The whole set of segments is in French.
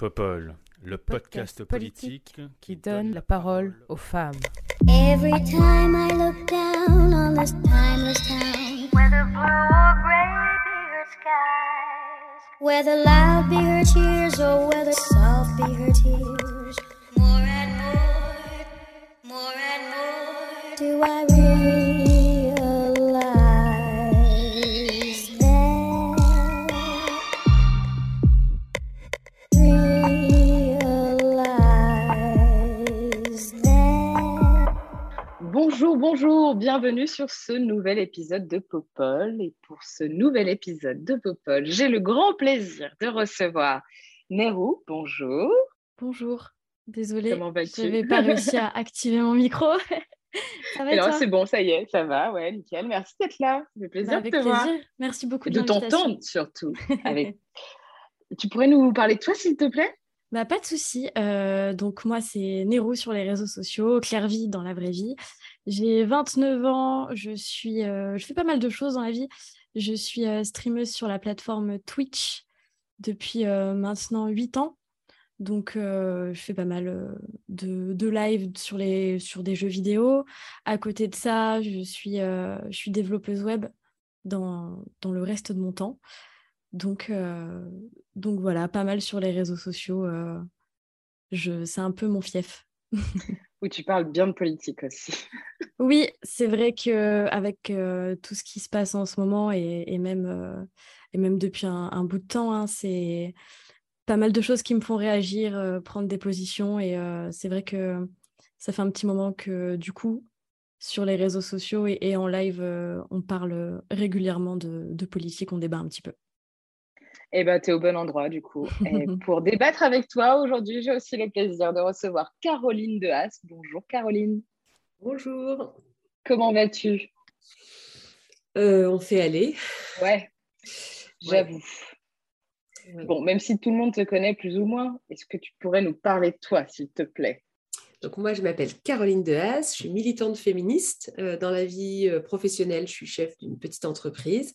Popol, le podcast, politique, qui donne la parole aux femmes. Every time I look down on this timeless town, whether blue or gray be her skies, whether loud be her cheers or whether soft be her tears, more and more, more and more, do I Bonjour, bonjour, bienvenue sur ce nouvel épisode de Popol. Et pour ce nouvel épisode de Popol, j'ai le grand plaisir de recevoir Nerou. Bonjour. Bonjour, désolée, Comment vas-tu? je n'avais pas réussi à activer mon micro. ça va et Alors c'est bon, ça y est, ça va, ouais, nickel. Merci d'être là. Ça fait Bah, plaisir Avec de te voir. Merci beaucoup de t'entendre surtout. Avec... tu pourrais nous parler de toi, s'il te plaît? Bah, pas de souci. Euh, donc moi, c'est Nero sur les réseaux sociaux, Clairvy dans la vraie vie. J'ai 29 ans, je suis, euh, je fais pas mal de choses dans la vie. Je suis euh, streameuse sur la plateforme Twitch depuis euh, maintenant 8 ans. Donc, je fais pas mal de, live sur, les, sur des jeux vidéo. À côté de ça, je suis, je suis développeuse web dans, dans le reste de mon temps. Donc, donc voilà, pas mal sur les réseaux sociaux. c'est un peu mon fief. Où tu parles bien de politique aussi. Oui, c'est vrai que avec euh, tout ce qui se passe en ce moment et, même, euh, et même depuis un, bout de temps, hein, c'est pas mal de choses qui me font réagir, euh, prendre des positions. Et c'est vrai que ça fait un petit moment que du coup, sur les réseaux sociaux et, en live, on parle régulièrement de politique, on débat un petit peu. Eh ben, tu es au bon endroit, du coup. Et pour débattre avec toi, aujourd'hui, j'ai aussi le plaisir de recevoir Caroline Dehaas. Bonjour, Caroline. Bonjour. Comment vas-tu? Euh, on fait aller. Ouais, j'avoue. Ouais. Bon, même si tout le monde te connaît plus ou moins, est-ce que tu pourrais nous parler de toi, s'il te plaît? Donc moi, je m'appelle Caroline Dehaas, je suis militante féministe. Euh, dans la vie euh, professionnelle, je suis chef d'une petite entreprise.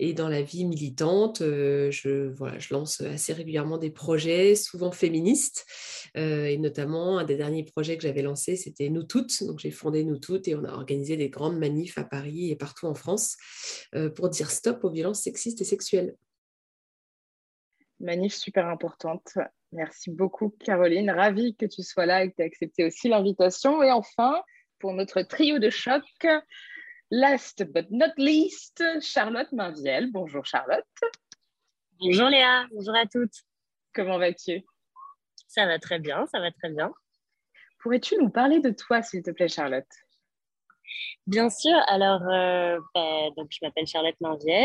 Et dans la vie militante, euh, je, voilà, je lance assez régulièrement des projets, souvent féministes. Et notamment, un des derniers projets que j'avais lancé, c'était Nous Toutes. Donc j'ai fondé Nous Toutes et on a organisé des grandes manifs à Paris et partout en France pour dire stop aux violences sexistes et sexuelles. Manif super importante. Merci beaucoup, Caroline. Ravie que tu sois là et que tu aies accepté aussi l'invitation. Et enfin, pour notre trio de choc, last but not least, Charlotte Mainviel. Bonjour, Charlotte. Bonjour Léa, bonjour à toutes. Comment vas-tu? Ça va très bien, ça va très bien. Pourrais-tu nous parler de toi, s'il te plaît, Charlotte? Bien sûr, alors euh, bah, je m'appelle Charlotte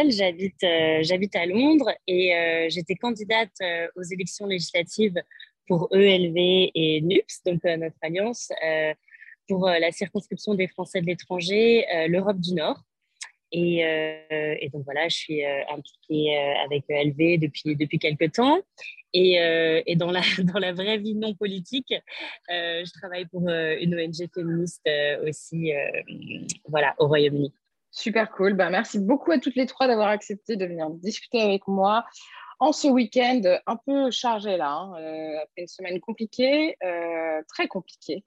j'habite euh, j'habite à Londres et euh, j'étais candidate aux élections législatives pour ELV et NUPS, donc notre alliance pour la circonscription des Français de l'étranger, l'Europe du Nord. Et, euh, et donc voilà, je suis euh, impliquée euh, avec ELV depuis depuis quelques temps. Et, dans la dans la vraie vie non politique, je travaille pour une ONG féministe aussi, voilà, au Royaume-Uni. Super cool. Ben, merci beaucoup à toutes les trois d'avoir accepté de venir discuter avec moi en ce week-end un peu chargé là, hein, après une semaine compliquée, très compliquée.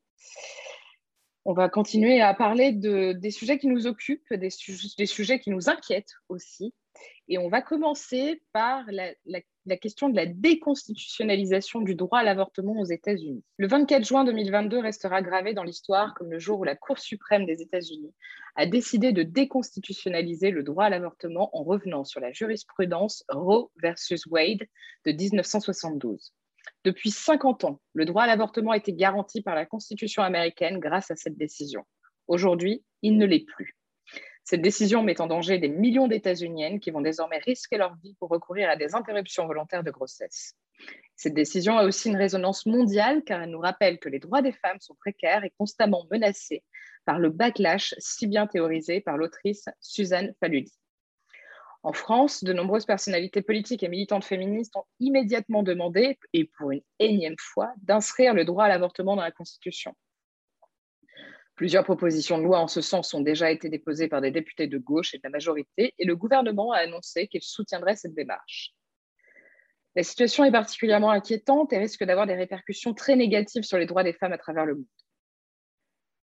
On va continuer à parler de, des sujets qui nous occupent, des, su- des sujets qui nous inquiètent aussi. Et on va commencer par la, la- la question de la déconstitutionnalisation du droit à l'avortement aux États-Unis. Le 24 juin 2022 restera gravé dans l'histoire comme le jour où la Cour suprême des États-Unis a décidé de déconstitutionnaliser le droit à l'avortement en revenant sur la jurisprudence Roe versus Wade de 1972. Depuis 50 ans, le droit à l'avortement a été garanti par la Constitution américaine grâce à cette décision. Aujourd'hui, il ne l'est plus. Cette décision met en danger des millions d'États-Uniennes qui vont désormais risquer leur vie pour recourir à des interruptions volontaires de grossesse. Cette décision a aussi une résonance mondiale car elle nous rappelle que les droits des femmes sont précaires et constamment menacés par le backlash si bien théorisé par l'autrice Suzanne Faludi. En France, de nombreuses personnalités politiques et militantes féministes ont immédiatement demandé, et pour une énième fois, d'inscrire le droit à l'avortement dans la Constitution. Plusieurs propositions de loi en ce sens ont déjà été déposées par des députés de gauche et de la majorité, et le gouvernement a annoncé qu'il soutiendrait cette démarche. La situation est particulièrement inquiétante et risque d'avoir des répercussions très négatives sur les droits des femmes à travers le monde.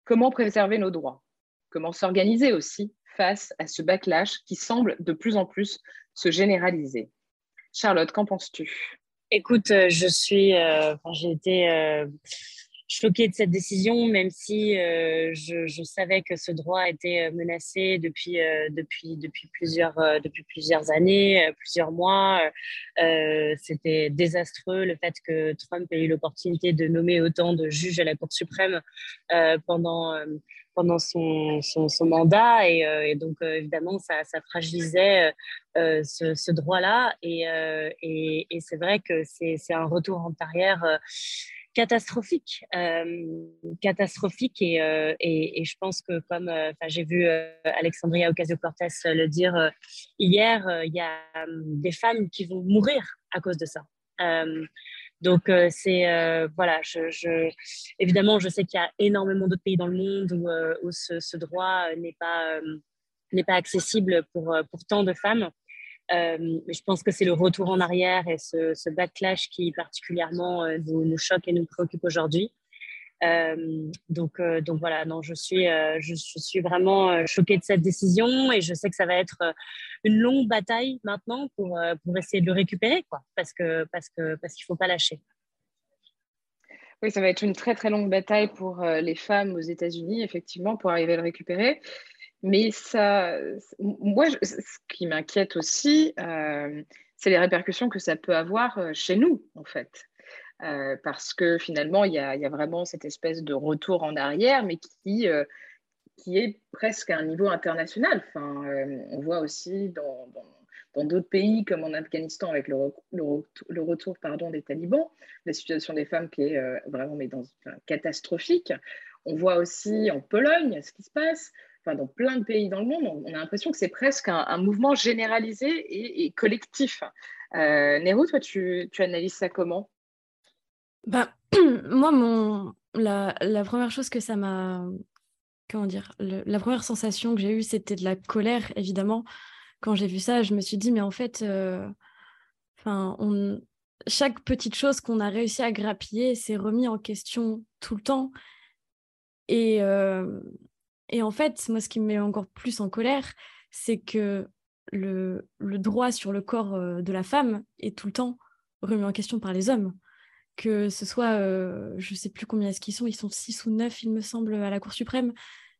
Comment préserver nos droits? Comment s'organiser aussi face à ce backlash qui semble de plus en plus se généraliser. Charlotte, qu'en penses-tu? Écoute, euh, je suis, euh, j'ai été euh, choquée de cette décision, même si je, je, savais que ce droit était menacé depuis, depuis, depuis, plusieurs, depuis plusieurs années, plusieurs mois. C'était désastreux le fait que Trump ait eu l'opportunité de nommer autant de juges à la Cour suprême pendant pendant son, son, mandat. Et, euh, donc, euh, évidemment, ça, ça fragilisait euh, ce, ce droit-là. Et, et, et c'est vrai que c'est un retour en arrière catastrophique, catastrophique et, et, et, je pense que comme j'ai vu Alexandria Ocasio-Cortez le dire hier, il y a des femmes qui vont mourir à cause de ça. Donc, euh, c'est euh, voilà, je, évidemment, je sais qu'il y a énormément d'autres pays dans le monde où, euh, où ce, droit n'est pas, n'est pas accessible pour, pour tant de femmes. Mais je pense que c'est le retour en arrière et ce, backlash qui particulièrement nous, nous, choque et nous préoccupe aujourd'hui. Euh, donc, euh, voilà, non, je suis, euh, vraiment choquée de cette décision et je sais que ça va être une longue bataille maintenant pour, essayer de le récupérer, parce que parce qu'il faut pas lâcher. Oui, ça va être une très très longue bataille pour les femmes aux États-Unis, effectivement, pour arriver à le récupérer. Mais ça, moi, ce qui m'inquiète aussi, c'est les répercussions que ça peut avoir chez nous, en fait. Euh, parce que finalement, il y, a, vraiment cette espèce de retour en arrière, mais qui, euh, qui est presque à un niveau international. Enfin, euh, on voit aussi dans, dans, d'autres pays, comme en Afghanistan, avec le, le, retour pardon, des talibans, la situation des femmes qui est vraiment mais dans, catastrophique. On voit aussi en Pologne ce qui se passe. Dans plein de pays dans le monde, on, a l'impression que c'est presque un, mouvement généralisé et, collectif. Nero, toi, tu, analyses ça comment? Bah, moi, mon, la, première chose que ça m'a. Comment dire La première sensation que j'ai eue, c'était de la colère, évidemment. Quand j'ai vu ça, je me suis dit, mais en fait, euh, chaque petite chose qu'on a réussi à grappiller s'est remis en question tout le temps. Et, euh, et en fait, moi, ce qui me met encore plus en colère, c'est que le, le droit sur le corps euh, de la femme est tout le temps remis en question par les hommes que ce soit, euh, je ne sais plus combien est-ce qu'ils sont, ils sont six ou neuf, il me semble, à la Cour suprême.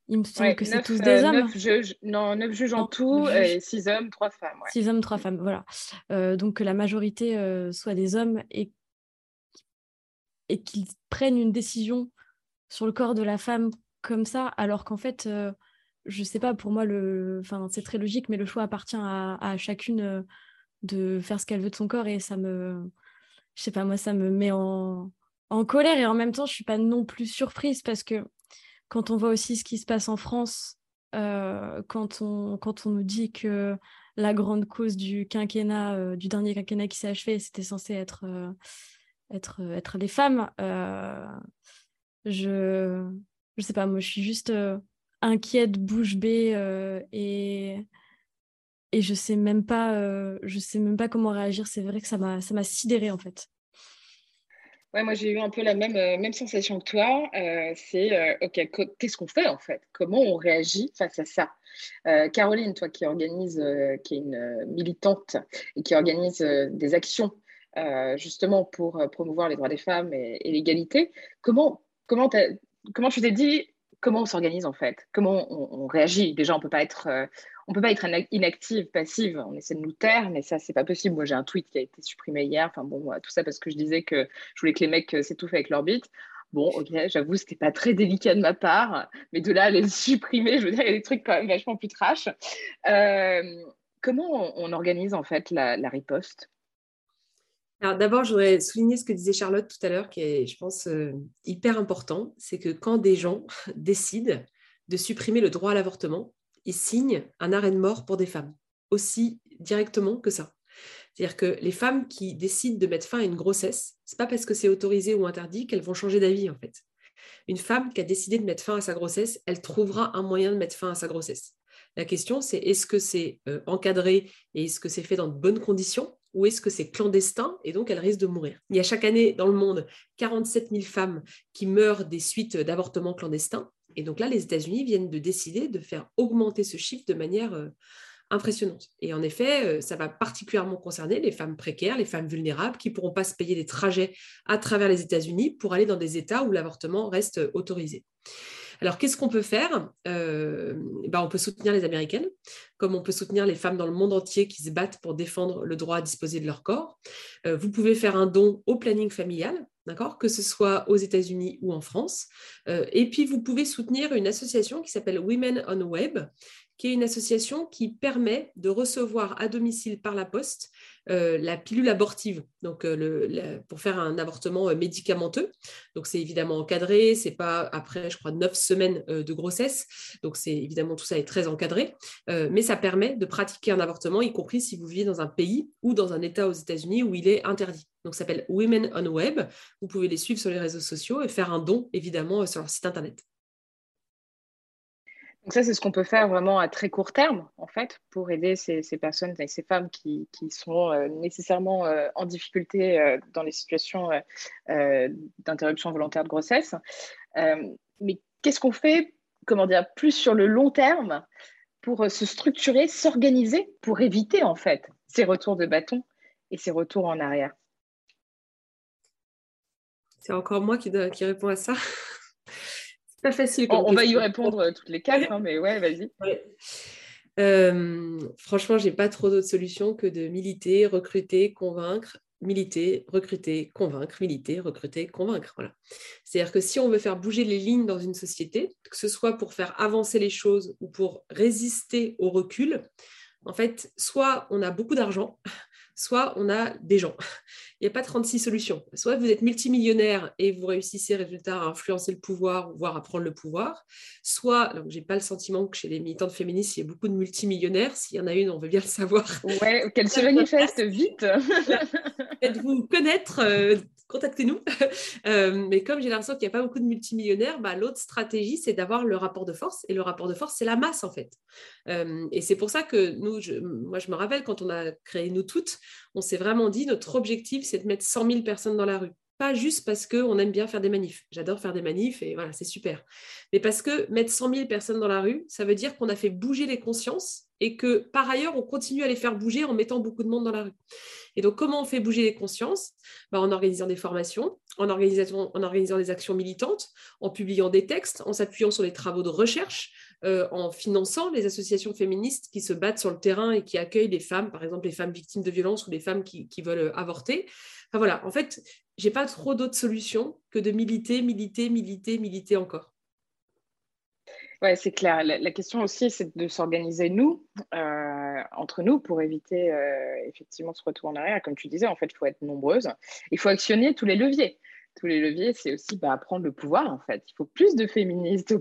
Il me semble que c'est tous des euh, hommes. Juges, non, neuf juges en tout, et six hommes, trois femmes. Six hommes, trois femmes, voilà. Euh, donc que la majorité soit des hommes et, et qu'ils prennent une décision sur le corps de la femme comme ça, alors qu'en fait, je ne sais pas, pour moi, le... enfin, c'est très logique, mais le choix appartient à, chacune de faire ce qu'elle veut de son corps et ça me je sais pas, moi, ça me met en, colère et en même temps, je suis pas non plus surprise parce que quand on voit aussi ce qui se passe en France, euh, quand, on, quand on nous dit que la grande cause du quinquennat, euh, du dernier quinquennat qui s'est achevé, c'était censé être, euh, être, être les femmes, je je sais pas, moi, je suis juste inquiète, bouche bée et et je sais même pas euh, je sais même pas comment réagir. C'est vrai que ça m'a ça m'a sidéré en fait. Ouais moi j'ai eu un peu la même euh, même sensation que toi. Euh, c'est ok qu'est-ce qu'on fait en fait? Comment on réagit face à ça? Caroline toi qui organise qui est une militante et qui organise des actions justement pour promouvoir les droits des femmes et, l'égalité comment comment comment tu t'es dit comment on s'organise en fait? Comment on, réagit? Déjà, on peut pas être, euh, on peut pas être inactive, passive. On essaie de nous taire, mais ça, c'est pas possible. Moi, j'ai un tweet qui a été supprimé hier. Tout ça parce que je disais que je voulais que les mecs euh, s'étouffent avec leur bite. Bon, ok, j'avoue, c'était pas très délicat de ma part, mais de là à les supprimer, je veux dire, il y a des trucs quand même vachement plus trash. Euh, comment on, organise en fait la riposte? D'abord, je voudrais souligner ce que disait Charlotte tout à l'heure, qui est, je pense, euh, hyper important, c'est que quand des gens décident de supprimer le droit à l'avortement, ils signent un arrêt de mort pour des femmes, aussi directement que ça. C'est-à-dire que les femmes qui décident de mettre fin à une grossesse, c'est pas parce que c'est autorisé ou interdit qu'elles vont changer d'avis en fait. Une femme qui a décidé de mettre fin à sa grossesse, elle trouvera un moyen de mettre fin à sa grossesse. La question, c'est est-ce que c'est euh, encadré et est-ce que c'est fait dans de bonnes conditions? Ou est-ce que c'est clandestin et donc elle risque de mourir? Il y a chaque année dans le monde 47 000 femmes qui meurent des suites d'avortements clandestins. Et donc là, les États-Unis viennent de décider de faire augmenter ce chiffre de manière euh, impressionnante. Et en effet, euh, ça va particulièrement concerner les femmes précaires, les femmes vulnérables qui ne pourront pas se payer des trajets à travers les États-Unis pour aller dans des États où l'avortement reste autorisé. Alors, qu'est-ce qu'on peut faire? Euh, ben, On peut soutenir les Américaines, comme on peut soutenir les femmes dans le monde entier qui se battent pour défendre le droit à disposer de leur corps. Euh, vous pouvez faire un don au planning familial, d'accord, que ce soit aux États-Unis ou en France. et puis, vous pouvez soutenir une association qui s'appelle Women on Web, qui est une association qui permet de recevoir à domicile par la poste euh, la pilule abortive, donc euh, pour faire un avortement euh, médicamenteux. Donc c'est évidemment encadré, c'est pas après, je crois, neuf semaines de grossesse. Donc c'est évidemment tout ça est très encadré, mais ça permet de pratiquer un avortement, y compris si vous vivez dans un pays ou dans un État aux États-Unis où il est interdit. Donc ça s'appelle Women on Web. Vous pouvez les suivre sur les réseaux sociaux et faire un don évidemment sur leur site internet. Donc ça, c'est ce qu'on peut faire vraiment à très court terme, en fait, pour aider ces, personnes et ces femmes qui, sont euh, nécessairement euh, en difficulté euh, dans les situations d'interruption volontaire de grossesse. mais qu'est-ce qu'on fait, comment dire, plus sur le long terme pour se structurer, s'organiser, pour éviter, en fait, ces retours de bâton et ces retours en arrière? C'est encore moi qui, qui réponds à ça pas facile. On, va y répondre euh, toutes les quatre, hein, mais ouais, vas-y. Euh, franchement, j'ai pas trop d'autres solutions que de militer, recruter, convaincre, militer, recruter, convaincre, militer, recruter, convaincre. Voilà. C'est-à-dire que si on veut faire bouger les lignes dans une société, que ce soit pour faire avancer les choses ou pour résister au recul, en fait, soit on a beaucoup d'argent, soit on a des gens. Il n'y a pas 36 solutions. Soit vous êtes multimillionnaire et vous réussissez, résultat, à influencer le pouvoir, voire à prendre le pouvoir. Soit, je n'ai pas le sentiment que chez les militantes féministes, il y a beaucoup de multimillionnaires. S'il y en a une, on veut bien le savoir. Ouais, qu'elle se manifeste vite. Faites-vous connaître, euh, contactez-nous. Euh, mais comme j'ai l'impression qu'il n'y a pas beaucoup de multimillionnaires, bah, l'autre stratégie, c'est d'avoir le rapport de force. Et le rapport de force, c'est la masse, en fait. Euh, et c'est pour ça que nous, moi, je me rappelle quand on a créé Nous Toutes, on s'est vraiment dit, notre objectif, c'est de mettre 100 000 personnes dans la rue pas juste parce qu'on aime bien faire des manifs. J'adore faire des manifs et voilà, c'est super. Mais parce que mettre 100 000 personnes dans la rue, ça veut dire qu'on a fait bouger les consciences et que par ailleurs, on continue à les faire bouger en mettant beaucoup de monde dans la rue. Et donc, comment on fait bouger les consciences? Bah, En organisant des formations, en, organisant, des actions militantes, en publiant des textes, en s'appuyant sur les travaux de recherche, euh, en finançant les associations féministes qui se battent sur le terrain et qui accueillent les femmes, par exemple les femmes victimes de violences ou les femmes qui veulent avorter. Voilà, en fait, j'ai pas trop d'autres solutions que de militer, militer, militer, militer encore. Oui, c'est clair. La, question aussi, c'est de s'organiser, nous, euh, entre nous, pour éviter euh, effectivement ce retour en arrière. Comme tu disais, en fait, il faut être nombreuses. Il faut actionner tous les leviers tous les leviers, c'est aussi bah, prendre le pouvoir, en fait. Il faut plus de féministes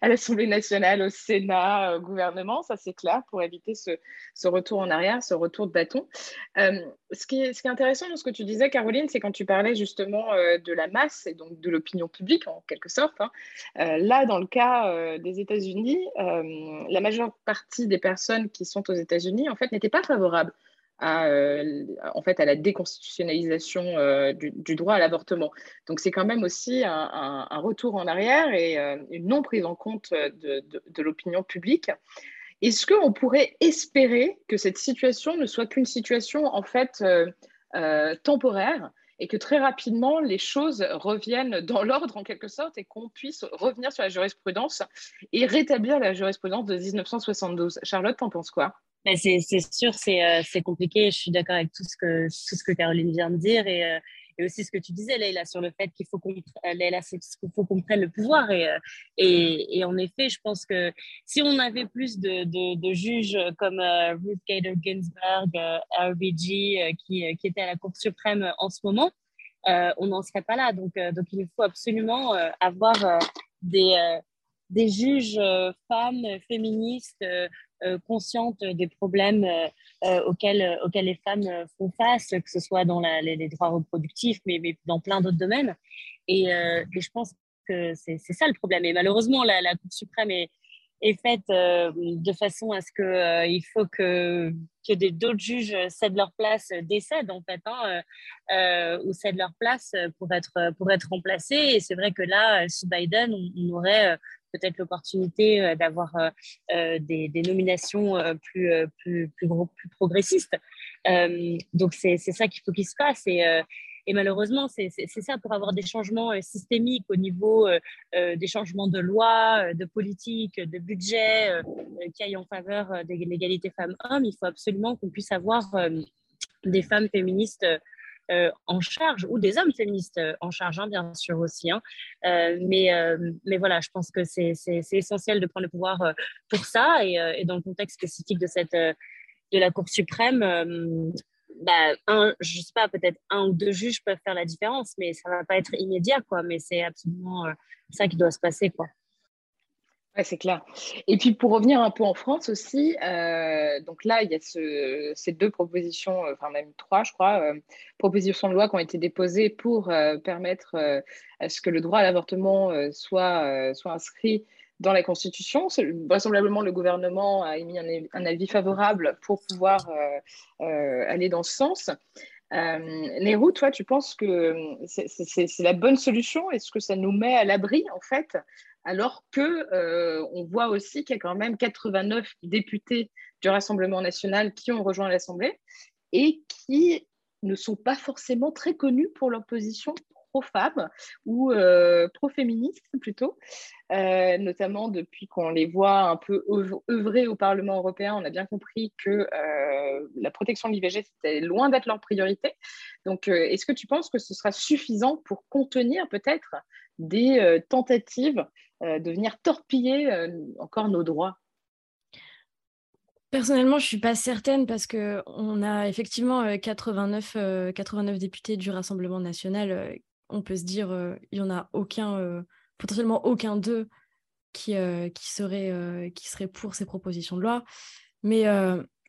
à l'Assemblée nationale, au Sénat, au gouvernement, ça c'est clair, pour éviter ce, retour en arrière, ce retour de bâton. Euh, ce, qui est, intéressant dans ce que tu disais, Caroline, c'est quand tu parlais justement euh, de la masse et donc de l'opinion publique, en quelque sorte. Hein. Euh, là, dans le cas des États-Unis, la majeure partie des personnes qui sont aux États-Unis, en fait, n'étaient pas favorables à, euh, en fait, à la déconstitutionnalisation euh, du, droit à l'avortement. Donc c'est quand même aussi un, retour en arrière et euh, une non prise en compte de, l'opinion publique. Est-ce qu'on pourrait espérer que cette situation ne soit qu'une situation en fait temporaire et que très rapidement les choses reviennent dans l'ordre en quelque sorte et qu'on puisse revenir sur la jurisprudence et rétablir la jurisprudence de 1972. Charlotte, t'en penses quoi? Mais c'est sûr, euh, c'est compliqué. Je suis d'accord avec tout ce, que, tout ce que Caroline vient de dire et, euh, et aussi ce que tu disais, Leïla, sur le fait qu'il faut qu'on qu prenne le pouvoir. Et, euh, et, et, en effet, je pense que si on avait plus de, de, de juges comme Ruth Gader Ginsburg, RBG, qui, qui étaient à la Cour suprême en ce moment, on n'en serait pas là. Donc, donc, il faut absolument avoir des des juges femmes féministes euh, consciente des problèmes euh, euh, auxquels, auxquels les femmes font face, que ce soit dans les, droits reproductifs, mais, mais dans plein d'autres domaines. Et, je pense que c'est ça le problème. Et malheureusement, la, Cour suprême est, faite de façon à ce que il faut que que d'autres juges cèdent leur place, décèdent en fait, hein, ou cèdent leur place pour être pour être remplacés. Et c'est vrai que là, sous Biden, on, aurait peut-être l'opportunité d'avoir des, des, nominations plus, plus, plus, progressistes. donc, c'est ça qu'il faut qu'il se passe. Et, et malheureusement, c'est ça pour avoir des changements euh, systémiques au niveau euh, euh, des changements de loi, de politique, de budget qui aillent en faveur de l'égalité femmes-hommes. Il faut absolument qu'on puisse avoir des femmes féministes en charge ou des hommes féministes en charge, hein, bien sûr aussi. Hein. mais, mais voilà, je pense que c'est essentiel de prendre le pouvoir pour ça et, dans le contexte spécifique de, cette, de la Cour suprême, bah, un, je sais pas, peut-être un ou deux juges peuvent faire la différence, mais ça va pas être immédiat, quoi. Mais c'est absolument euh, ça qui doit se passer, quoi. C'est clair. Et puis pour revenir un peu en France aussi, euh, donc là, il y a ce, ces deux propositions, euh, enfin même trois, je crois, propositions de loi qui ont été déposées pour permettre à ce que le droit à l'avortement soit, inscrit dans la Constitution. Vraisemblablement, le gouvernement a émis un, avis favorable pour pouvoir euh, euh, aller dans ce sens. Euh, Nérou, toi, tu penses que c'est la bonne solution? Est-ce que ça nous met à l'abri, en fait, alors que euh, on voit aussi qu'il y a quand même 89 députés du Rassemblement national qui ont rejoint l'Assemblée et qui ne sont pas forcément très connus pour leur position pro-femmes ou euh, pro-féministes plutôt, euh, notamment depuis qu'on les voit un peu œuvrer au Parlement européen. On a bien compris que la protection de l'IVG, c'était loin d'être leur priorité. Donc, est-ce que tu penses que ce sera suffisant pour contenir peut-être des tentatives de venir torpiller encore nos droits Personnellement, je ne suis pas certaine parce qu'on a effectivement 89, 89 députés du Rassemblement national on peut se dire, euh, il n'y en a aucun, euh, potentiellement aucun d'eux qui, euh, qui, serait, qui serait pour ces propositions de loi. Mais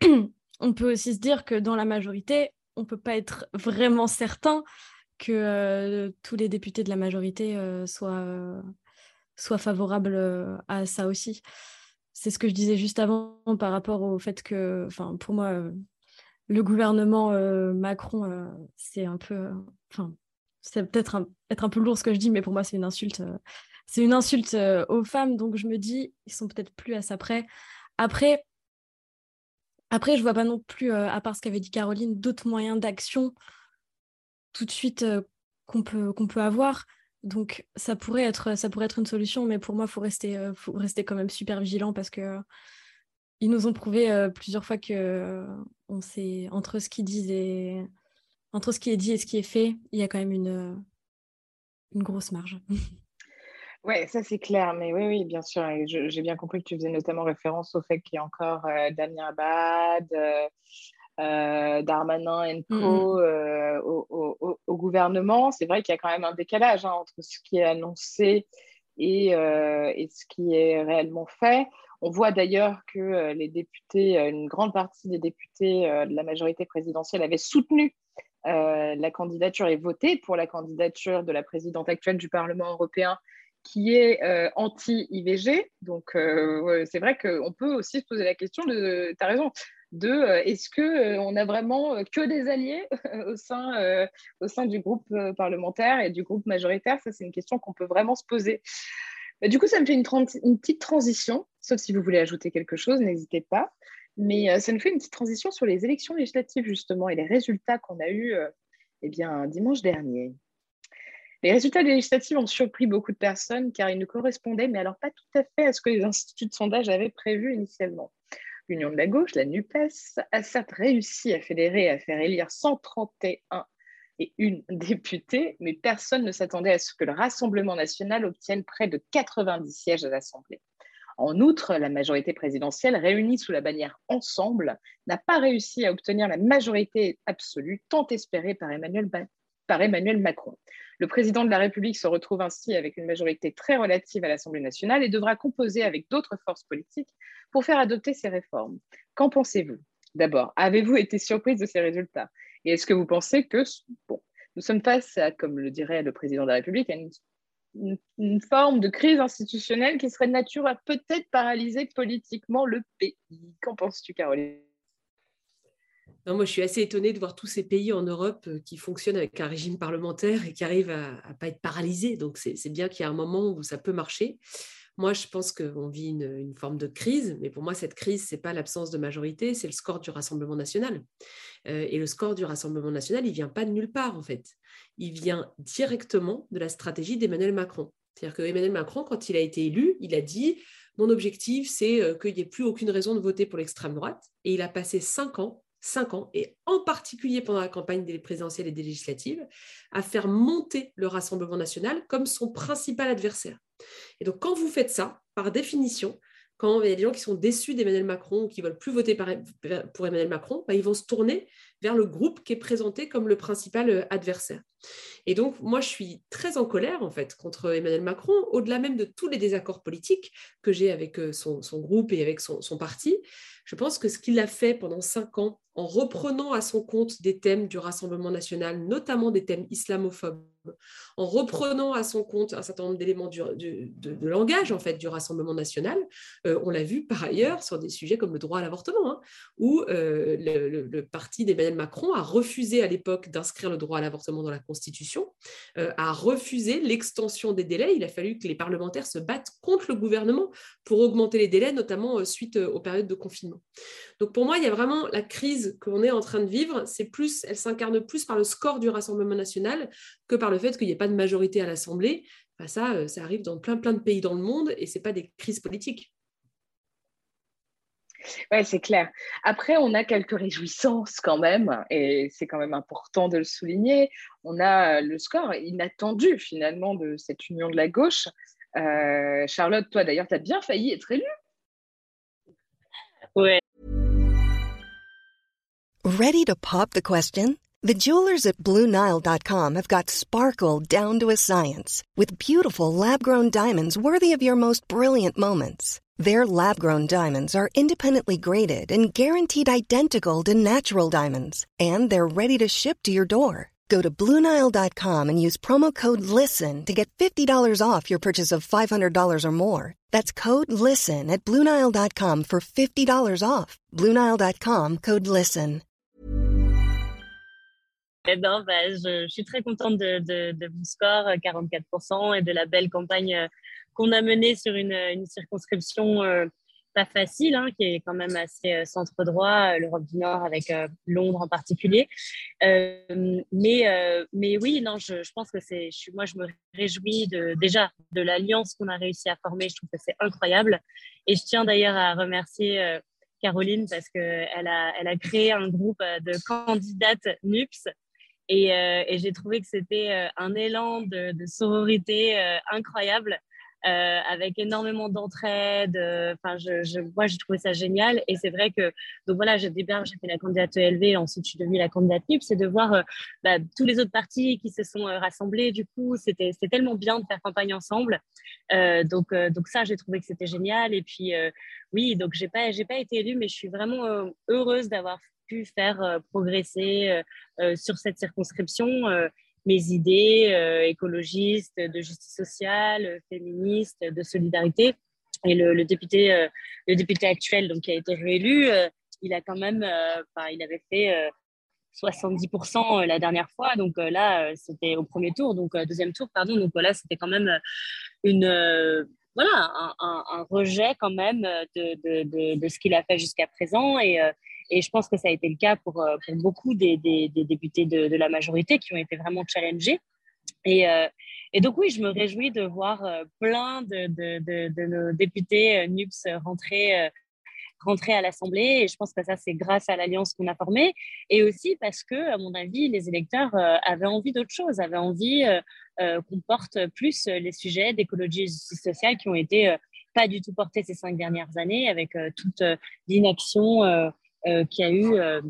on peut aussi se dire que dans la majorité, on ne peut pas être vraiment certain que tous les députés de la majorité soient, soient favorables à ça aussi. C'est ce que je disais juste avant par rapport au fait que, enfin, pour moi, le gouvernement Macron, c'est un peu, enfin, c'est peut-être être un peu lourd ce que je dis, mais pour moi, c'est une insulte. Euh, c'est une insulte euh, aux femmes, donc je me dis, ils sont peut-être plus à ça près. Après, après, je vois pas non plus, euh, à part ce qu'avait dit Caroline, d'autres moyens d'action tout de suite qu'on peut, qu'on peut avoir. Donc ça pourrait être, ça pourrait être une solution, mais pour moi, il faut rester, faut rester quand même super vigilant parce que ils nous ont prouvé plusieurs fois que on sait entre ce qu'ils disent et entre ce qui est dit et ce qui est fait, il y a quand même une, euh, une grosse marge. Oui, ça c'est clair, mais oui, oui, bien sûr. J'ai bien compris que tu faisais notamment référence au fait qu'il y a encore euh, Damien Abad, euh, Darmanin et Co au, gouvernement. C'est vrai qu'il y a quand même un décalage hein, entre ce qui est annoncé et, et, ce qui est réellement fait. On voit d'ailleurs que les députés, une grande partie des députés de la majorité présidentielle avaient soutenu euh, la candidature est votée pour la candidature de la présidente actuelle du Parlement européen qui est euh, anti-IVG. Donc, euh, c'est vrai qu'on peut aussi se poser la question de, tu as raison, de est-ce qu'on a vraiment que des alliés au, sein, au sein du groupe parlementaire et du groupe majoritaire? Ça, c'est une question qu'on peut vraiment se poser. Du coup, ça me fait une, petite transition, sauf si vous voulez ajouter quelque chose, n'hésitez pas. Mais euh, ça nous fait une petite transition sur les élections législatives, justement, et les résultats qu'on a eus euh, eh bien, dimanche dernier. Les résultats législatifs ont surpris beaucoup de personnes car ils ne correspondaient, mais alors pas tout à fait à ce que les instituts de sondage avaient prévu initialement. L'Union de la gauche, la NUPES, a certes réussi à fédérer et à faire élire 131 et une députée, mais personne ne s'attendait à ce que le Rassemblement national obtienne près de 90 sièges à l'Assemblée. En outre, la majorité présidentielle, réunie sous la bannière Ensemble, n'a pas réussi à obtenir la majorité absolue tant espérée par Emmanuel, Emmanuel Macron. Le président de la République se retrouve ainsi avec une majorité très relative à l'Assemblée nationale et devra composer avec d'autres forces politiques pour faire adopter ces réformes. Qu'en pensez-vous? D'abord, avez-vous été surprise de ces résultats? Et est-ce que vous pensez que, bon, nous sommes face à, comme le dirait le président de la République, à une une, forme de crise institutionnelle qui serait de nature à peut-être paralyser politiquement le pays? Qu'en penses-tu, Caroline? Non, moi, je suis assez étonnée de voir tous ces pays en Europe euh, qui fonctionnent avec un régime parlementaire et qui arrivent à ne pas être paralysés. Donc, c'est bien qu'il y a un moment où ça peut marcher. Moi, je pense qu'on vit une, forme de crise, mais pour moi, cette crise, ce n'est pas l'absence de majorité, c'est le score du Rassemblement national. Euh, et le score du Rassemblement national, il ne vient pas de nulle part, en fait. Il vient directement de la stratégie d'Emmanuel Macron. C'est-à-dire que Emmanuel Macron, quand il a été élu, il a dit Mon objectif, c'est euh, qu'il n'y ait plus aucune raison de voter pour l'extrême droite. Et il a passé cinq ans cinq ans, et en particulier pendant la campagne des présidentielles et des législatives, à faire monter le Rassemblement national comme son principal adversaire. Et donc, quand vous faites ça, par définition, quand il y a des gens qui sont déçus d'Emmanuel Macron ou qui veulent plus voter pour Emmanuel Macron, bah, ils vont se tourner vers le groupe qui est présenté comme le principal euh, adversaire. Et donc, moi, je suis très en colère, en fait, contre Emmanuel Macron, au-delà même de tous les désaccords politiques que j'ai avec euh, son, groupe et avec son, parti. Je pense que ce qu'il a fait pendant cinq ans, en reprenant à son compte des thèmes du Rassemblement national, notamment des thèmes islamophobes, en reprenant à son compte un certain nombre d'éléments de, langage en fait du Rassemblement national. Euh, on l'a vu par ailleurs sur des sujets comme le droit à l'avortement, hein, où euh, le, parti d'Emmanuel Macron a refusé à l'époque d'inscrire le droit à l'avortement dans la Constitution, euh, a refusé l'extension des délais. Il a fallu que les parlementaires se battent contre le gouvernement pour augmenter les délais, notamment suite aux périodes de confinement. Donc pour moi, il y a vraiment la crise qu'on est en train de vivre, c'est plus, elle s'incarne plus par le score du Rassemblement national que par le fait qu'il n'y ait pas de majorité à l'Assemblée. ça, euh, ça arrive dans plein plein de pays dans le monde et c'est pas des crises politiques. Oui, c'est clair. Après, on a quelques réjouissances quand même, et c'est quand même important de le souligner. On a le score inattendu finalement de cette union de la gauche. Euh, Charlotte, toi d'ailleurs, tu as bien failli être élue. Ouais, Ready to pop the question? The jewelers at BlueNile.com have got sparkle down to a science with beautiful lab grown diamonds worthy of your most brilliant moments. Their lab grown diamonds are independently graded and guaranteed identical to natural diamonds, and they're ready to ship to your door. Go to Bluenile.com and use promo code LISTEN to get $50 off your purchase of $500 or more. That's code LISTEN at Bluenile.com for $50 off. Bluenile.com code LISTEN. Eh ben, bah, je, je, suis très contente de, de, de mon score, 44%, et de la belle campagne euh, qu'on a menée sur une, circonscription euh, pas facile, hein, qui est quand même assez euh, centre droit, l'Europe du Nord avec Londres en particulier. mais, mais oui, non, je, pense que c'est, moi, je me réjouis de, déjà de l'alliance qu'on a réussi à former. Je trouve que c'est incroyable. Et je tiens d'ailleurs à remercier Caroline parce qu'elle a, elle a créé un groupe de candidates NUPS euh, et, j'ai trouvé que c'était euh, un élan de, de sororité euh, incroyable. Euh, avec énormément d'entraide. Enfin, je, je, moi, j'ai trouvé ça génial. Et c'est vrai que, donc voilà, j'ai bien, j'ai fait la candidate ELV, ensuite je suis devenue la candidate NUP, c'est de voir bah, tous les autres partis qui se sont rassemblés. Du coup, c'était, tellement bien de faire campagne ensemble. Euh, donc, ça, j'ai trouvé que c'était génial. Et puis, oui, donc j'ai pas, pas été élue, mais je suis vraiment heureuse d'avoir pu faire euh, progresser euh, euh, sur cette circonscription mes idées écologistes, de justice sociale, féministes, de solidarité. Et le, député, le député actuel, donc qui a été réélu, il a quand même, il avait fait 70% la dernière fois. Donc là, c'était au premier tour, donc deuxième tour, pardon. Donc voilà, c'était quand même une voilà un, rejet quand même de, de, de ce qu'il a fait jusqu'à présent et et je pense que ça a été le cas pour, euh, beaucoup des, députés de, la majorité qui ont été vraiment challengés. Et, euh, donc oui, je me réjouis de voir euh, plein de, nos députés NUPS rentrer, rentrer à l'Assemblée. Et je pense que ça, c'est grâce à l'alliance qu'on a formée. Et aussi parce que, à mon avis, les électeurs avaient envie d'autre chose, avaient envie qu'on porte plus les sujets d'écologie et justice sociale qui ont été pas du tout portés ces cinq dernières années avec toute l'inaction euh, qu'il y a eu euh,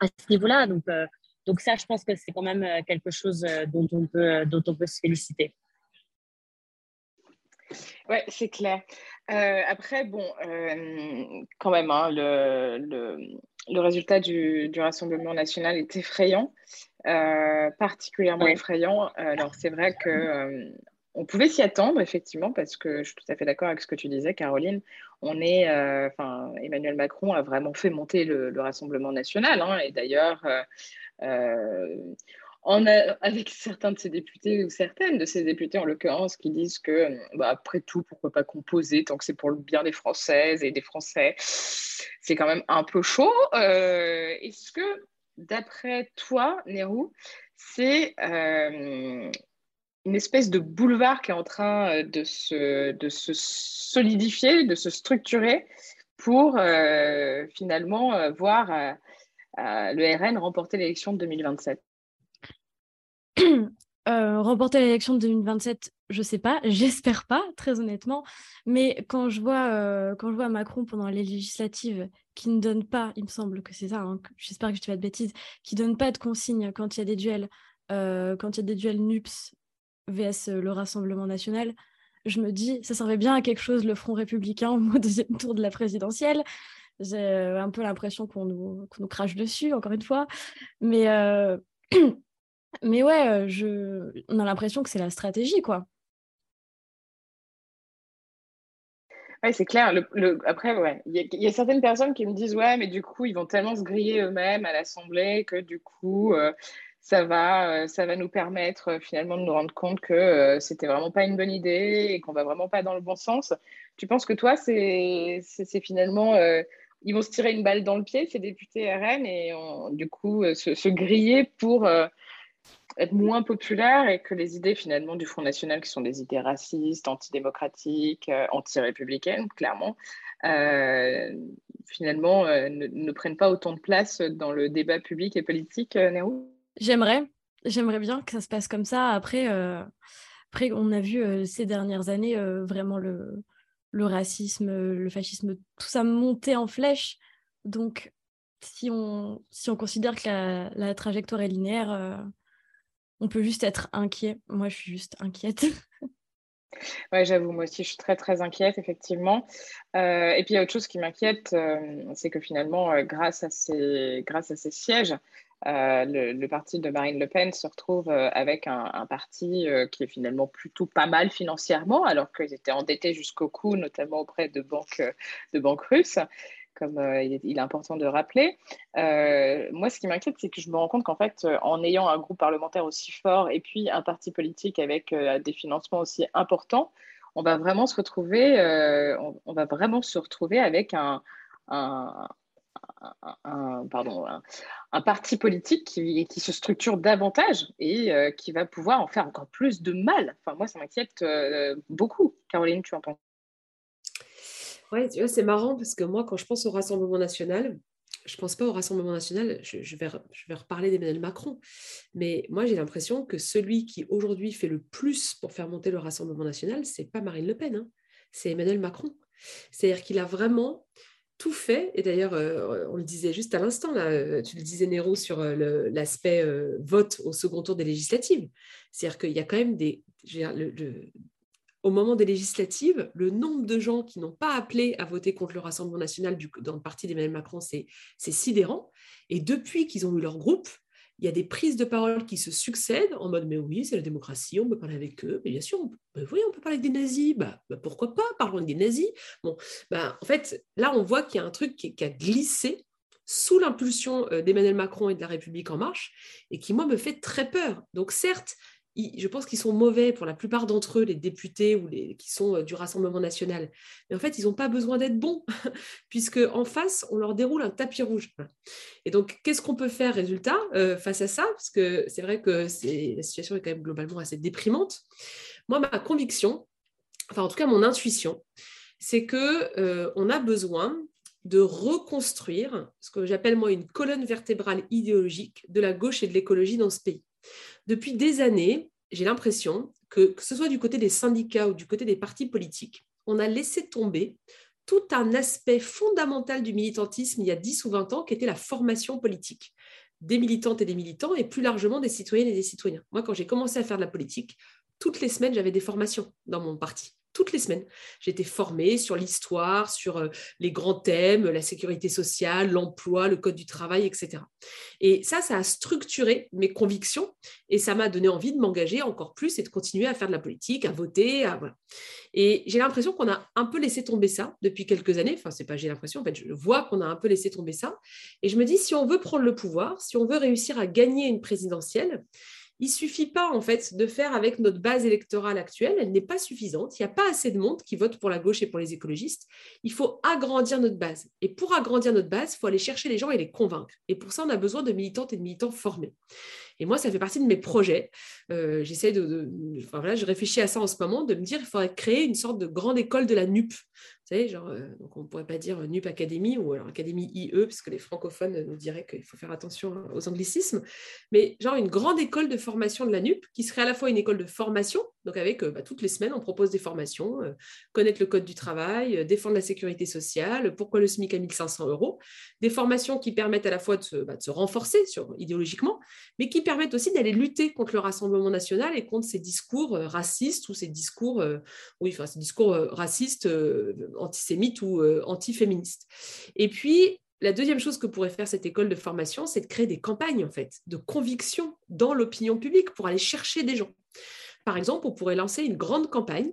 à ce niveau-là. Donc, euh, donc ça, je pense que c'est quand même quelque chose dont on peut, dont on peut se féliciter. Oui, c'est clair. après, bon, quand même, hein, le, le, le, résultat du, du, Rassemblement national est effrayant, particulièrement effrayant. Alors, c'est vrai que on pouvait s'y attendre, effectivement, parce que je suis tout à fait d'accord avec ce que tu disais, Caroline. Enfin, Emmanuel Macron a vraiment fait monter le, Rassemblement national. Hein, et d'ailleurs, avec certains de ses députés ou certaines de ses députés en l'occurrence qui disent que bah, après tout pourquoi pas composer tant que c'est pour le bien des Françaises et des Français c'est quand même un peu chaud euh, est-ce que d'après toi Nérou c'est euh, une espèce de boulevard qui est en train de se, de se solidifier de se structurer pour euh, finalement voir le RN remporter l'élection de 2027 euh, remporter l'élection de 2027, je sais pas, j'espère pas, très honnêtement. Mais quand je vois, euh, quand je vois Macron pendant les législatives, qui ne donne pas, il me semble que c'est ça, hein, j'espère que je ne dis pas de bêtises, qui donne pas de consignes quand il y a des duels, euh, quand il y a des duels NUPS vs le Rassemblement national, je me dis, ça servait bien à quelque chose le Front républicain au deuxième tour de la présidentielle. J'ai un peu l'impression qu'on nous, nous, crache dessus, encore une fois. Mais Mais ouais, je... on a l'impression que c'est la stratégie, quoi. Oui, c'est clair. Après, ouais, il y, a certaines personnes qui me disent ouais, mais du coup, ils vont tellement se griller eux-mêmes à l'Assemblée que du coup, ça va, ça va nous permettre finalement de nous rendre compte que c'était vraiment pas une bonne idée et qu'on va vraiment pas dans le bon sens. Tu penses que toi, c'est finalement ils vont se tirer une balle dans le pied, ces députés RN, et du coup se, griller pour être moins populaire et que les idées finalement du Front National, qui sont des idées racistes, antidémocratiques, euh, anti-républicaines, clairement, euh, finalement euh, ne, prennent pas autant de place dans le débat public et politique, Néo? J'aimerais, j'aimerais bien que ça se passe comme ça. Après, après on a vu ces dernières années vraiment le, racisme, le fascisme, tout ça monter en flèche. Donc, si on, si on considère que la, trajectoire est linéaire, on peut juste être inquiet. Moi, je suis juste inquiète. Oui, j'avoue, moi aussi, je suis très, très inquiète, effectivement. Euh, et puis, il y a autre chose qui m'inquiète, euh, c'est que finalement, euh, grâce, à ces, grâce à ces sièges, le, parti de Marine Le Pen se retrouve avec un, parti qui est finalement plutôt pas mal financièrement, alors qu'ils étaient endettés jusqu'au cou, notamment auprès de banques, russes comme euh, il, est, important de rappeler. Euh, moi, ce qui m'inquiète, c'est que je me rends compte qu'en fait, euh, en ayant un groupe parlementaire aussi fort et puis un parti politique avec des financements aussi importants, on va vraiment se retrouver, on, va vraiment se retrouver avec un, pardon, un, parti politique qui, qui, se structure davantage et qui va pouvoir en faire encore plus de mal. Enfin, moi, ça m'inquiète beaucoup. Caroline, tu en penses? Ouais, c'est marrant parce que moi, quand je pense au Rassemblement national, je ne pense pas au Rassemblement national, je, vais, je vais reparler d'Emmanuel Macron, mais moi j'ai l'impression que celui qui aujourd'hui fait le plus pour faire monter le Rassemblement national, c'est pas Marine Le Pen, hein. c'est Emmanuel Macron. C'est-à-dire qu'il a vraiment tout fait, et d'ailleurs euh, on le disait juste à l'instant, euh, tu le disais Nero sur euh, l'aspect vote au second tour des législatives, c'est-à-dire qu'il y a quand même des... au moment des législatives, le nombre de gens qui n'ont pas appelé à voter contre le Rassemblement national dans le parti d'Emmanuel Macron, c'est sidérant. Et depuis qu'ils ont eu leur groupe, il y a des prises de parole qui se succèdent en mode mais oui, c'est la démocratie, on peut parler avec eux, mais bien sûr, on peut, parler avec des nazis, bah, bah, pourquoi pas, parlons des nazis. Bah, en fait, là, on voit qu'il y a un truc qui, qui a glissé sous l'impulsion euh, d'Emmanuel Macron et de la République en marche, et qui, moi, me fait très peur. Donc, certes, je pense qu'ils sont mauvais pour la plupart d'entre eux, les députés ou les qui sont euh, du Rassemblement national. Mais en fait, ils n'ont pas besoin d'être bons, puisque en face, on leur déroule un tapis rouge. Et donc, qu'est-ce qu'on peut faire, résultat, euh, face à ça? Parce que c'est vrai que la situation est quand même globalement assez déprimante. Moi, ma conviction, enfin en tout cas mon intuition, c'est que euh, on a besoin de reconstruire ce que j'appelle moi une colonne vertébrale idéologique de la gauche et de l'écologie dans ce pays. Depuis des années, j'ai l'impression que, que ce soit du côté des syndicats ou du côté des partis politiques, on a laissé tomber tout un aspect fondamental du militantisme il y a 10 ou 20 ans, qui était la formation politique des militantes et des militants, et plus largement des citoyennes et des citoyens. Moi, quand j'ai commencé à faire de la politique, toutes les semaines, j'avais des formations dans mon parti. Toutes les semaines. J'étais formée sur l'histoire, sur euh, les grands thèmes, la sécurité sociale, l'emploi, le code du travail, etc. Et ça, ça a structuré mes convictions et ça m'a donné envie de m'engager encore plus et de continuer à faire de la politique, à voter, à. Et j'ai l'impression qu'on a un peu laissé tomber ça depuis quelques années. Enfin, c'est pas j'ai l'impression, en fait, je vois qu'on a un peu laissé tomber ça. Et je me dis, si on veut prendre le pouvoir, si on veut réussir à gagner une présidentielle, il suffit pas en fait de faire avec notre base électorale actuelle, elle n'est pas suffisante. Il n'y a pas assez de monde qui vote pour la gauche et pour les écologistes. Il faut agrandir notre base. Et pour agrandir notre base, il faut aller chercher les gens et les convaincre. Et pour ça, on a besoin de militantes et de militants formés. Et moi, ça fait partie de mes projets. Euh, j'essaie de, voilà, je réfléchis à ça en ce moment, de me dire il faudrait créer une sorte de grande école de la NUP. Savez, genre, euh, donc on ne pourrait pas dire NUP Academy ou alors Académie IE, puisque les francophones nous diraient qu'il faut faire attention aux anglicismes, mais genre une grande école de formation de la NUP qui serait à la fois une école de formation, donc avec euh, bah, toutes les semaines, on propose des formations, connaître le code du travail, défendre la sécurité sociale, pourquoi le SMIC à 1500 euros, des formations qui permettent à la fois de se, bah, renforcer idéologiquement, mais qui permettent aussi d'aller lutter contre le Rassemblement national et contre ces discours euh, racistes ou ces discours, euh, oui, ces discours euh, racistes, antisémites ou antiféministes. Et puis, la deuxième chose que pourrait faire cette école de formation, c'est de créer des campagnes en fait, de conviction dans l'opinion publique pour aller chercher des gens. Par exemple, on pourrait lancer une grande campagne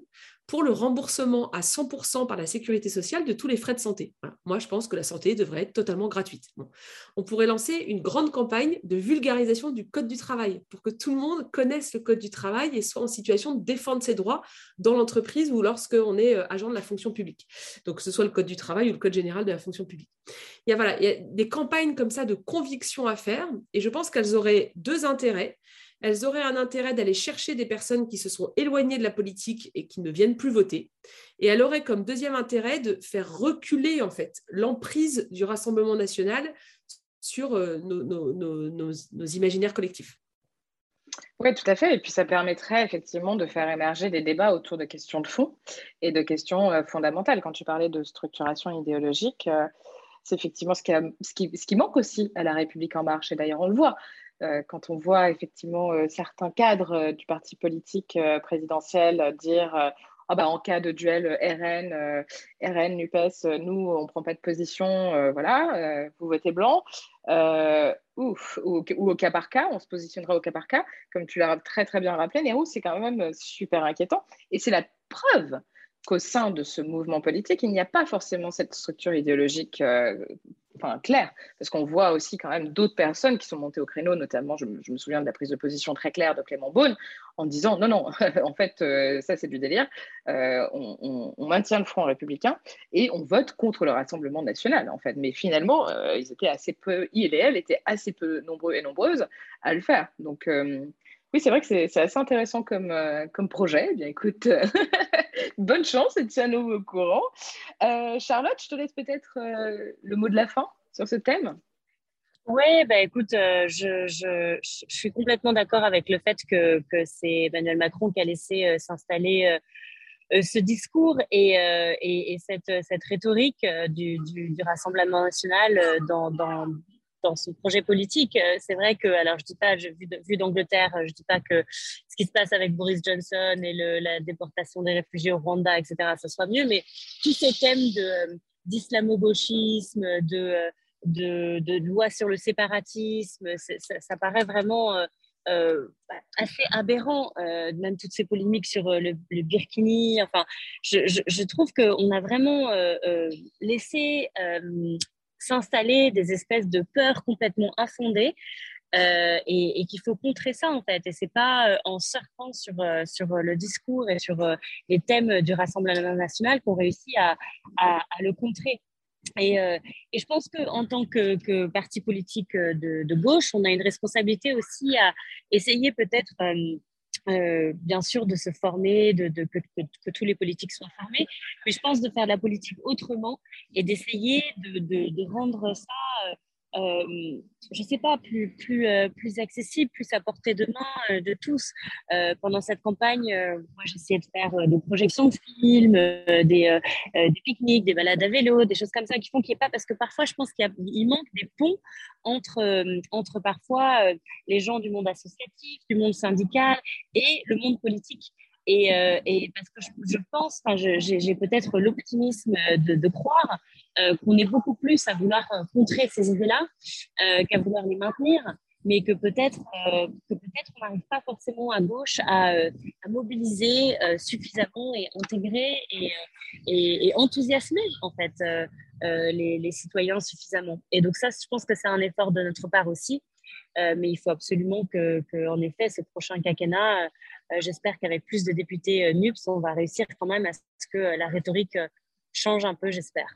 pour le remboursement à 100% par la sécurité sociale de tous les frais de santé. Moi, je pense que la santé devrait être totalement gratuite. On pourrait lancer une grande campagne de vulgarisation du Code du travail pour que tout le monde connaisse le Code du travail et soit en situation de défendre ses droits dans l'entreprise ou lorsqu'on est euh, agent de la fonction publique. Donc, que ce soit le Code du travail ou le Code général de la fonction publique. Il y a, voilà, il y a des campagnes comme ça de conviction à faire et je pense qu'elles auraient deux intérêts elles auraient un intérêt d'aller chercher des personnes qui se sont éloignées de la politique et qui ne viennent plus voter. Et elles auraient comme deuxième intérêt de faire reculer en fait l'emprise du Rassemblement national sur euh, nos, imaginaires collectifs. Oui, tout à fait. Et puis ça permettrait effectivement de faire émerger des débats autour de questions de fond et de questions euh, fondamentales. Quand tu parlais de structuration idéologique, euh, c'est effectivement ce qui, manque aussi à la République en marche. Et d'ailleurs, on le voit. Euh, quand on voit effectivement euh, certains cadres euh, du parti politique présidentiel dire ah bah, en cas de duel RN, RN, NUPES, nous, on ne prend pas de position, voilà, vous votez blanc, ou, au cas par cas, on se positionnera au cas par cas, comme tu l'as très très bien rappelé, Nérou, c'est quand même super inquiétant. Et c'est la preuve qu'au sein de ce mouvement politique, il n'y a pas forcément cette structure idéologique enfin, clair, parce qu'on voit aussi quand même d'autres personnes qui sont montées au créneau, notamment, je, me souviens de la prise de position très claire de Clément Beaune, en disant non, non, en fait, euh, ça c'est du délire, euh, on, maintient le front républicain et on vote contre le Rassemblement national, en fait. Mais finalement, euh, ils étaient assez peu, il et elle étaient assez peu nombreux et nombreuses à le faire. Donc, oui, c'est vrai que c'est assez intéressant comme, comme projet. Eh bien, écoute, bonne chance et tiens-nous au courant. Charlotte, je te laisse peut-être le mot de la fin sur ce thème. Oui, bah écoute, je, suis complètement d'accord avec le fait que, c'est Emmanuel Macron qui a laissé s'installer ce discours et, et, et cette, rhétorique du, Rassemblement national dans, dans son projet politique. Euh, c'est vrai que, alors je dis pas, vu, vu d'Angleterre, je dis pas que ce qui se passe avec Boris Johnson et la déportation des réfugiés au Rwanda, etc., ça soit mieux, mais tous ces thèmes de, d'islamo-gauchisme, de, de, loi sur le séparatisme, ça, paraît vraiment euh, euh, assez aberrant, même toutes ces polémiques sur le, le. Enfin, je, je, je trouve qu'on a vraiment laissé s'installer des espèces de peurs complètement infondées euh, et, qu'il faut contrer ça en fait. Et c'est pas euh, en surfant sur euh, sur le discours et sur les thèmes du Rassemblement national qu'on réussit à, à, le contrer. Et, et, je pense qu'en tant que, parti politique de, gauche, on a une responsabilité aussi à essayer peut-être euh, bien sûr, de se former, de, que, que, tous les politiques soient formés, mais je pense de faire de la politique autrement et d'essayer de, de, rendre ça euh, je sais pas, euh, plus accessible, plus à portée de main euh, de tous. pendant cette campagne, moi, j'essayais de faire des projections de films, des, des pique-niques, des balades à vélo, des choses comme ça qui font qu'il n'y ait pas, parce que parfois, je pense qu'il manque des ponts entre, entre parfois les gens du monde associatif, du monde syndical et le monde politique. Et, euh, et parce que je, pense, j'ai peut-être l'optimisme de, croire euh, qu'on est beaucoup plus à vouloir contrer ces idées-là qu'à vouloir les maintenir mais que peut-être que peut-être on n'arrive pas forcément à gauche à, mobiliser suffisamment et intégrer et, enthousiasmer en fait les, citoyens suffisamment. Et donc ça, je pense que c'est un effort de notre part aussi euh, mais il faut absolument que, en effet, ce prochain quinquennat, euh, j'espère qu'avec plus de députés euh, NUPS, on va réussir quand même à ce que la rhétorique change un peu, j'espère.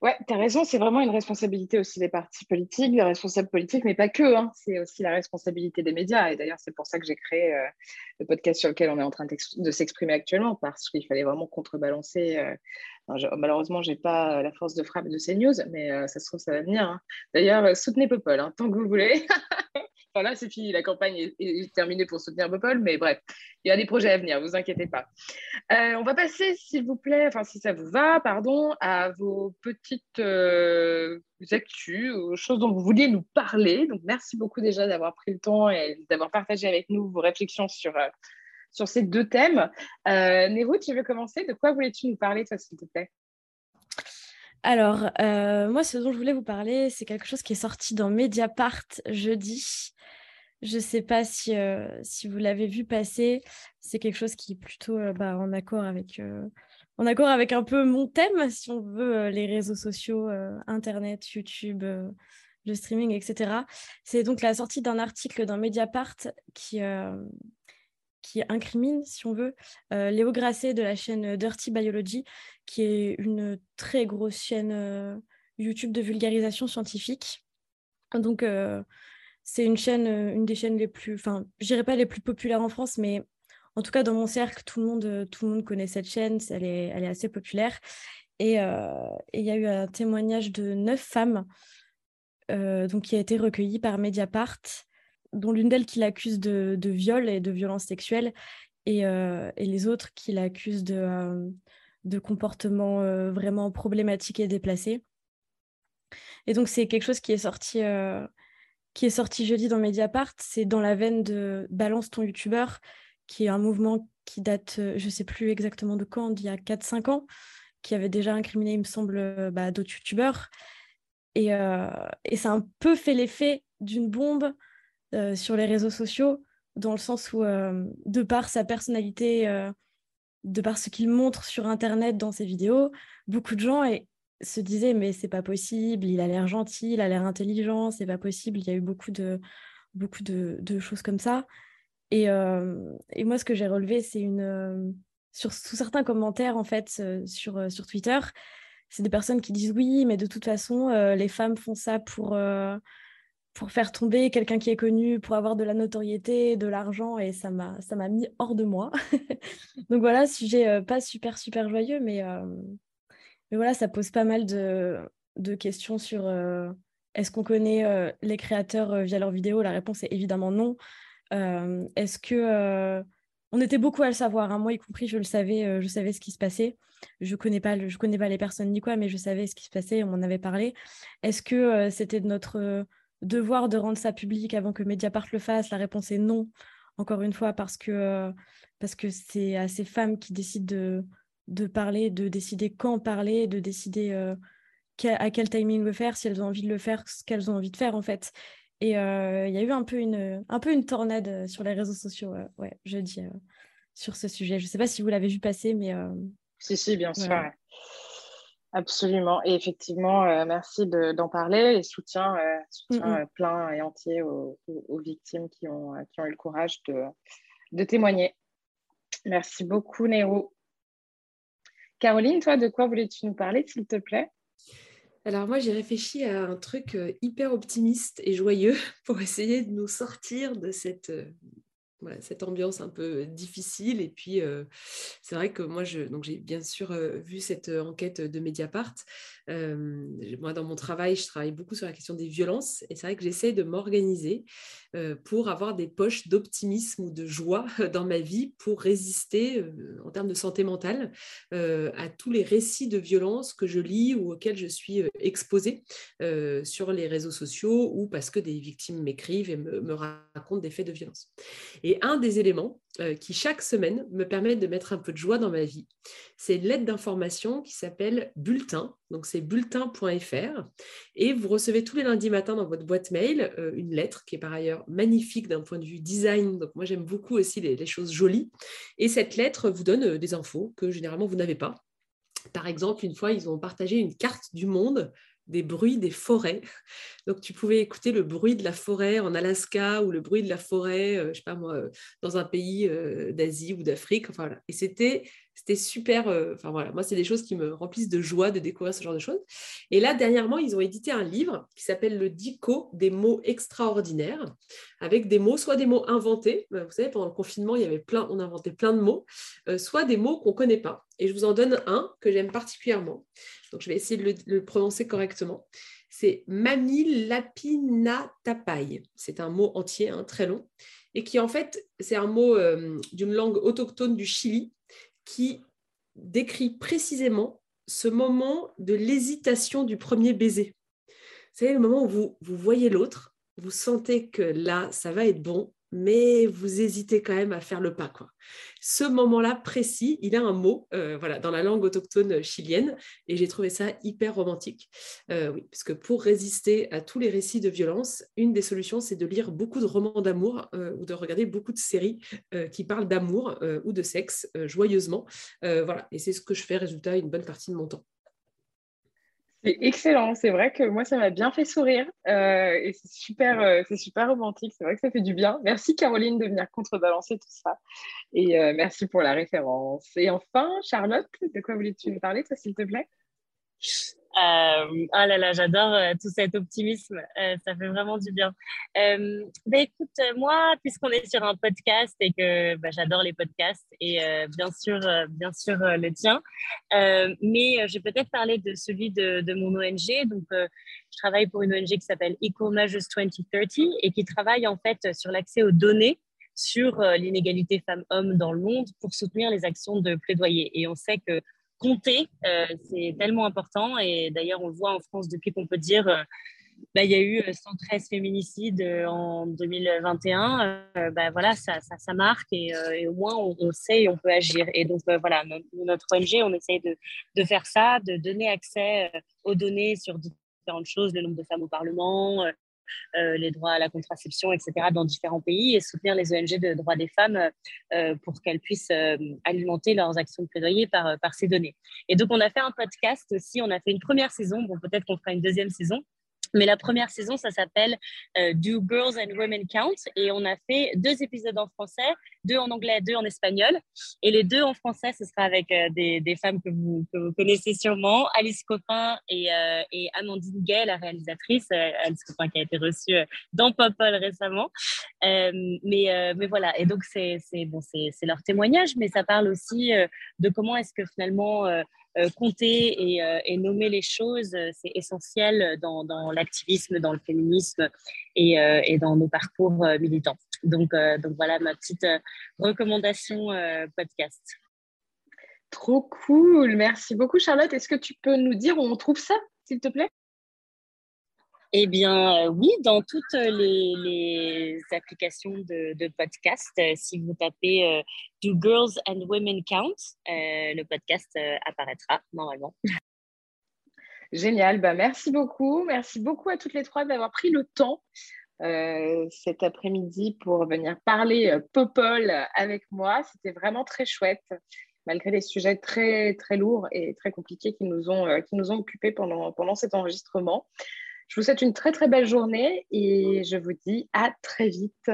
Ouais, tu as raison, c'est vraiment une responsabilité aussi des partis politiques, des responsables politiques, mais pas que, hein. c'est aussi la responsabilité des médias. Et d'ailleurs, c'est pour ça que j'ai créé le podcast sur lequel on est en train de s'exprimer actuellement, parce qu'il fallait vraiment contrebalancer malheureusement, je n'ai pas la force de frappe de CNews, mais euh, ça se trouve, ça va venir. Hein. D'ailleurs, euh, soutenez Popol, hein, tant que vous voulez. enfin, là, c'est fini, la campagne est, terminée pour soutenir Popol, mais bref, il y a des projets à venir, vous inquiétez pas. Euh, on va passer, s'il vous plaît, enfin, si ça vous va, pardon, à vos petites actus, aux choses dont vous vouliez nous parler. Donc, merci beaucoup déjà d'avoir pris le temps et d'avoir partagé avec nous vos réflexions sur sur ces deux thèmes. Euh, tu veux commencer De quoi voulais-tu nous parler, toi, s'il te plaît? Alors, euh, moi, ce dont je voulais vous parler, c'est quelque chose qui est sorti dans Mediapart jeudi. Je ne sais pas si, euh, si vous l'avez vu passer. C'est quelque chose qui est plutôt euh, bah, en, accord avec, en accord avec un peu mon thème, si on veut, les réseaux sociaux, Internet, YouTube, le streaming, etc. C'est donc la sortie d'un article dans Mediapart qui, qui incrimine, si on veut, euh, Léo Grasset de la chaîne Dirty Biology, qui est une très grosse chaîne euh, YouTube de vulgarisation scientifique. Donc, euh, c'est une chaîne, une des chaînes les plus, enfin, je dirais pas les plus populaires en France, mais en tout cas, dans mon cercle, tout le monde, tout le monde connaît cette chaîne, elle est, elle est assez populaire. Et il y a eu un témoignage de neuf femmes donc, qui a été recueilli par Mediapart dont l'une d'elles qui l'accuse de, viol et de violence sexuelle, et, euh, les autres qui l'accusent de, euh, de comportements euh, vraiment problématiques et déplacés. Et donc c'est quelque chose qui est sorti qui est sorti jeudi dans Mediapart, c'est dans la veine de Balance ton youtubeur, qui est un mouvement qui date, je ne sais plus exactement de quand, d'il y a 4-5 ans, qui avait déjà incriminé, il me semble, bah, d'autres youtubeurs. Et, et ça a un peu fait l'effet d'une bombe euh, sur les réseaux sociaux, dans le sens où, euh, de par sa personnalité, euh, de par ce qu'il montre sur Internet dans ses vidéos, beaucoup de gens se disaient mais c'est pas possible, il a l'air gentil, il a l'air intelligent, c'est pas possible. Il y a eu beaucoup de, beaucoup de, choses comme ça. Et, moi, ce que j'ai relevé, c'est une. sur, sous certains commentaires, en fait, sur, sur Twitter, c'est des personnes qui disent oui, mais de toute façon, les femmes font ça pour pour faire tomber quelqu'un qui est connu, pour avoir de la notoriété, de l'argent, et ça m'a ça m'a mis hors de moi. Donc voilà, sujet euh, pas super super joyeux, mais euh, mais voilà, ça pose pas mal de, de questions sur euh, est-ce qu'on connaît les créateurs via leurs vidéos? La réponse est évidemment non. est-ce que on était beaucoup à le savoir, hein. moi y compris, je le savais, je savais ce qui se passait. Je connais pas, connais pas les personnes ni quoi, mais je savais ce qui se passait, on m'en avait parlé. Est-ce que c'était de notre devoir de rendre ça public avant que Mediapart le fasse La réponse est non, encore une fois, parce que euh, parce que c'est à ces femmes qui décident de, de parler, de décider quand parler, de décider euh, à quel timing le faire, si elles ont envie de le faire, ce qu'elles ont envie de faire en fait. Et euh, il y a eu un peu une, un peu une tornade sur les réseaux sociaux, ouais, jeudi, sur ce sujet. Je ne sais pas si vous l'avez vu passer, mais... si, si, bien sûr. Absolument. Et effectivement, euh, merci d'en parler et soutien, euh, soutien euh, plein et entier aux, victimes qui ont, qui ont eu le courage de, de témoigner. Merci beaucoup, Néo. Caroline, toi, de quoi voulais-tu nous parler, s'il te plaît? Alors moi, j'ai réfléchi à un truc hyper optimiste et joyeux pour essayer de nous sortir de cette cette ambiance un peu difficile. Et puis, c'est vrai que moi, j'ai bien sûr vu cette enquête de Mediapart. moi, dans mon travail, je travaille beaucoup sur la question des violences. Et c'est vrai que j'essaie de m'organiser pour avoir des poches d'optimisme ou de joie dans ma vie pour résister, en termes de santé mentale, à tous les récits de violence que je lis ou auxquels je suis exposée sur les réseaux sociaux ou parce que des victimes m'écrivent et me, me racontent des faits de violence. Un des éléments euh, qui, chaque semaine, me permettent de mettre un peu de joie dans ma vie, c'est une lettre d'information qui s'appelle Bulletin. Donc, c'est bulletin.fr. Et vous recevez tous les lundis matins dans votre boîte mail euh, une lettre qui est par ailleurs magnifique d'un point de vue design. Donc, moi, j'aime beaucoup aussi les, les, choses jolies. Et cette lettre vous donne des infos que généralement vous n'avez pas. Par exemple, une fois, ils ont partagé une carte du monde des bruits des forêts. Donc tu pouvais écouter le bruit de la forêt en Alaska ou le bruit de la forêt, euh, je sais pas moi, euh, dans un pays euh, d'Asie ou d'Afrique. Enfin, Et c'était c'était super. enfin voilà, moi c'est des choses qui me remplissent de joie de découvrir ce genre de choses. Et là dernièrement, ils ont édité un livre qui s'appelle le Dico des mots extraordinaires, avec des mots, soit des mots inventés. Vous savez, pendant le confinement, on inventait plein de mots, soit des mots qu'on connaît pas. Et je vous en donne un que j'aime particulièrement. Donc, je vais essayer de le, prononcer correctement. C'est Mamilapinatapai. C'est un mot entier, hein, très long. Et qui, en fait, c'est un mot euh, d'une langue autochtone du Chili qui décrit précisément ce moment de l'hésitation du premier baiser. C'est le moment où vous, vous voyez l'autre, vous sentez que là, ça va être bon, mais vous hésitez quand même à faire le pas. Quoi. Ce moment-là précis, il a un mot euh, voilà, dans la langue autochtone chilienne et j'ai trouvé ça hyper romantique. Euh, oui, parce que pour résister à tous les récits de violence, une des solutions, c'est de lire beaucoup de romans d'amour euh, ou de regarder beaucoup de séries qui parlent d'amour ou de sexe joyeusement. voilà, et c'est ce que je fais, résultat, une bonne partie de mon temps. C'est excellent. C'est vrai que moi, ça m'a bien fait sourire. Euh, et c'est super, euh, c'est super romantique. C'est vrai que ça fait du bien. Merci, Caroline, de venir contrebalancer tout ça. Et euh, merci pour la référence. Et enfin, Charlotte, de quoi voulais-tu nous parler, toi, s'il te plaît? Euh, oh là là, j'adore euh, tout cet optimisme. Euh, ça fait vraiment du bien. Bah, écoute, moi, puisqu'on est sur un podcast et que bah, j'adore les podcasts et bien sûr, bien sûr le tien, mais je vais peut-être parler de celui de, mon ONG. Donc, je travaille pour une ONG qui s'appelle Measures 2030 et qui travaille en fait sur l'accès aux données sur l'inégalité femmes-hommes dans le monde pour soutenir les actions de plaidoyer. Et on sait que compter, euh, c'est tellement important. Et d'ailleurs, on le voit en France depuis qu'on peut dire, euh, bah, il y a eu 113 féminicides euh, en 2021. bah, voilà, ça, ça, marque et, au moins on, sait et on peut agir. Et donc voilà, notre, ONG, on essaye de, de, faire ça, de donner accès aux données sur différentes choses, le nombre de femmes au Parlement, les droits à la contraception, etc., dans différents pays et soutenir les ONG de droits des femmes euh, pour qu'elles puissent euh, alimenter leurs actions de plaidoyer par, par ces données. Et donc, on a fait un podcast aussi, on a fait une première saison, bon, peut-être qu'on fera une deuxième saison, mais la première saison, ça s'appelle euh, Do Girls and Women Count Et on a fait deux épisodes en français, deux en anglais, deux en espagnol. Et les deux en français, ce sera avec euh, des, femmes que vous, connaissez sûrement, Alice Coppin et, euh, et Amandine Gay, la réalisatrice. Alice Coppin qui a été reçue dans Popol récemment. mais, voilà, et donc c'est leur témoignage, mais ça parle aussi de comment est-ce que finalement compter et, euh, et, nommer les choses, euh, c'est essentiel dans, dans l'activisme, dans le féminisme et, et, dans nos parcours militants. Donc, donc voilà ma petite recommandation podcast. Trop cool, merci beaucoup Charlotte. Est-ce que tu peux nous dire où on trouve ça, s'il te plaît? Eh bien, euh, oui, dans toutes les, applications de, podcast, euh, si vous tapez euh, Do Girls and Women Count, le podcast apparaîtra normalement. Génial, bah, merci beaucoup. Merci beaucoup à toutes les trois d'avoir pris le temps cet après-midi pour venir parler Popol avec moi. C'était vraiment très chouette, malgré les sujets très, très lourds et très compliqués qui nous ont, occupés pendant cet enregistrement. Je vous souhaite une très très belle journée et je vous dis à très vite.